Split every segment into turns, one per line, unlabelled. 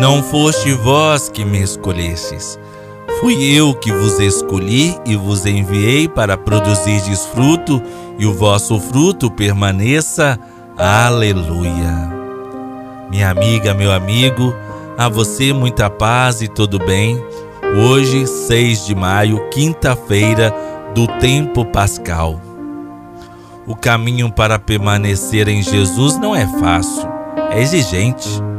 Não foste vós que me escolhestes, fui eu que vos escolhi e vos enviei para produzirdes fruto e o vosso fruto permaneça. Aleluia. Minha amiga, meu amigo, a você muita paz e tudo bem. Hoje, 6 de maio, quinta-feira do tempo pascal. O caminho para permanecer em Jesus não é fácil, é exigente.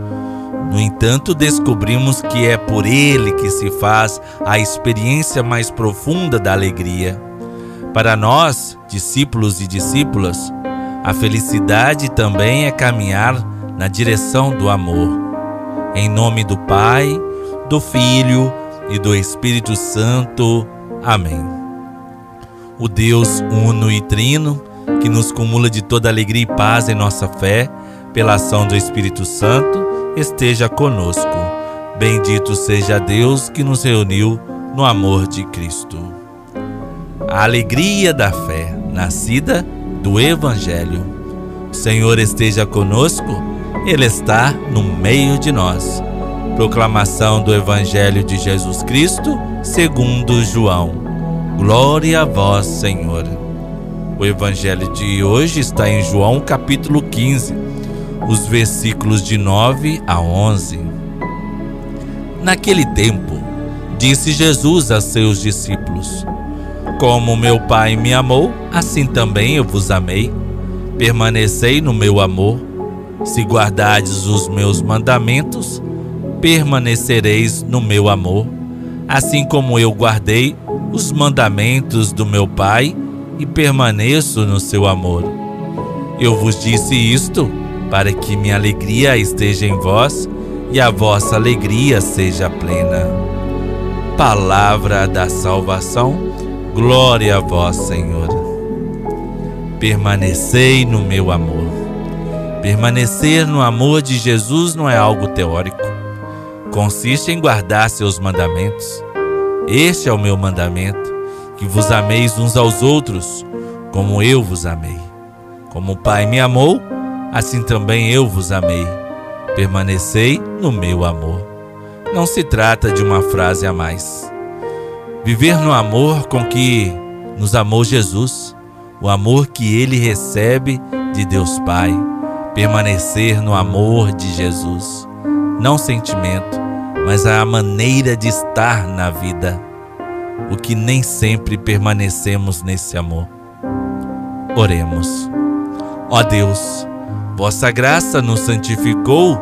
No entanto, descobrimos que é por ele que se faz a experiência mais profunda da alegria. Para nós, discípulos e discípulas, a felicidade também é caminhar na direção do amor. Em nome do Pai, do Filho e do Espírito Santo. Amém. O Deus uno e trino, que nos cumula de toda alegria e paz em nossa fé, pela ação do Espírito Santo, esteja conosco. Bendito seja Deus que nos reuniu no amor de Cristo. A alegria da fé, nascida do Evangelho. O Senhor esteja conosco, Ele está no meio de nós. Proclamação do Evangelho de Jesus Cristo, segundo João. Glória a vós, Senhor. O Evangelho de hoje está em João capítulo 15 os versículos de 9 a 11. Naquele tempo, disse Jesus a seus discípulos: Como meu Pai me amou, assim também eu vos amei. Permanecei no meu amor. Se guardardes os meus mandamentos, permanecereis no meu amor, assim como eu guardei os mandamentos do meu Pai e permaneço no seu amor. Eu vos disse isto para que minha alegria esteja em vós e a vossa alegria seja plena. Palavra da salvação, glória a vós, Senhor. Permanecei no meu amor. Permanecer no amor de Jesus não é algo teórico. Consiste em guardar seus mandamentos. Este é o meu mandamento: que vos ameis uns aos outros, como eu vos amei. Como o Pai me amou, assim também eu vos amei. Permanecei no meu amor. Não se trata de uma frase a mais. Viver no amor com que nos amou Jesus, o amor que ele recebe de Deus Pai. Permanecer no amor de Jesus. Não sentimento, mas a maneira de estar na vida. O que nem sempre permanecemos nesse amor. Oremos. Ó Deus, Vossa graça nos santificou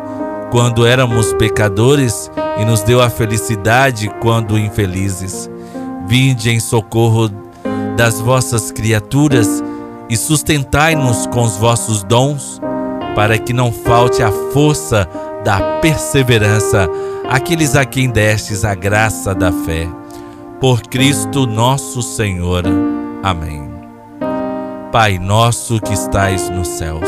quando éramos pecadores e nos deu a felicidade quando infelizes. Vinde em socorro das vossas criaturas e sustentai-nos com os vossos dons, para que não falte a força da perseverança àqueles a quem destes a graça da fé. Por Cristo nosso Senhor. Amém. Pai nosso que estais nos céus,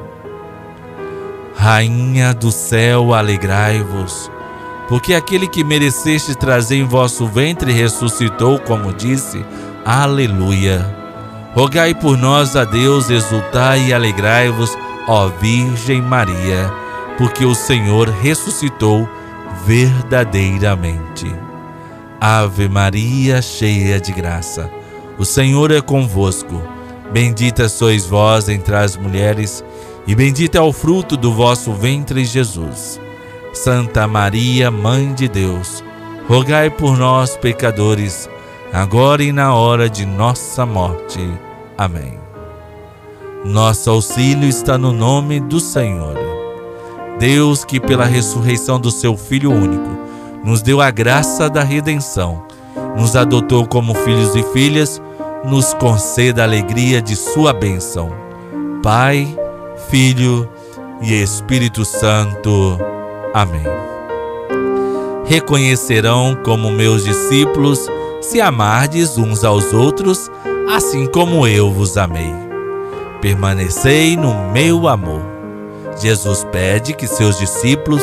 Rainha do céu, alegrai-vos, porque aquele que mereceste trazer em vosso ventre ressuscitou, como disse. Aleluia. Rogai por nós a Deus, exultai e alegrai-vos, ó Virgem Maria, porque o Senhor ressuscitou verdadeiramente. Ave Maria, cheia de graça, o Senhor é convosco. Bendita sois vós entre as mulheres e bendito é o fruto do vosso ventre, Jesus. Santa Maria, Mãe de Deus, rogai por nós, pecadores, agora e na hora de nossa morte. Amém. Nosso auxílio está no nome do Senhor. Deus, que pela ressurreição do seu Filho único, nos deu a graça da redenção, nos adotou como filhos e filhas, nos conceda a alegria de sua bênção. Pai, Filho e Espírito Santo. Amém. Reconhecerão como meus discípulos se amardes uns aos outros, assim como eu vos amei. Permanecei no meu amor. Jesus pede que seus discípulos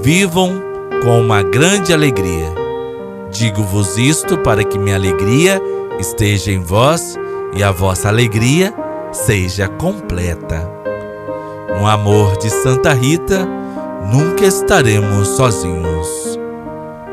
vivam com uma grande alegria. Digo-vos isto para que minha alegria esteja em vós e a vossa alegria seja completa. No amor de Santa Rita, nunca estaremos sozinhos.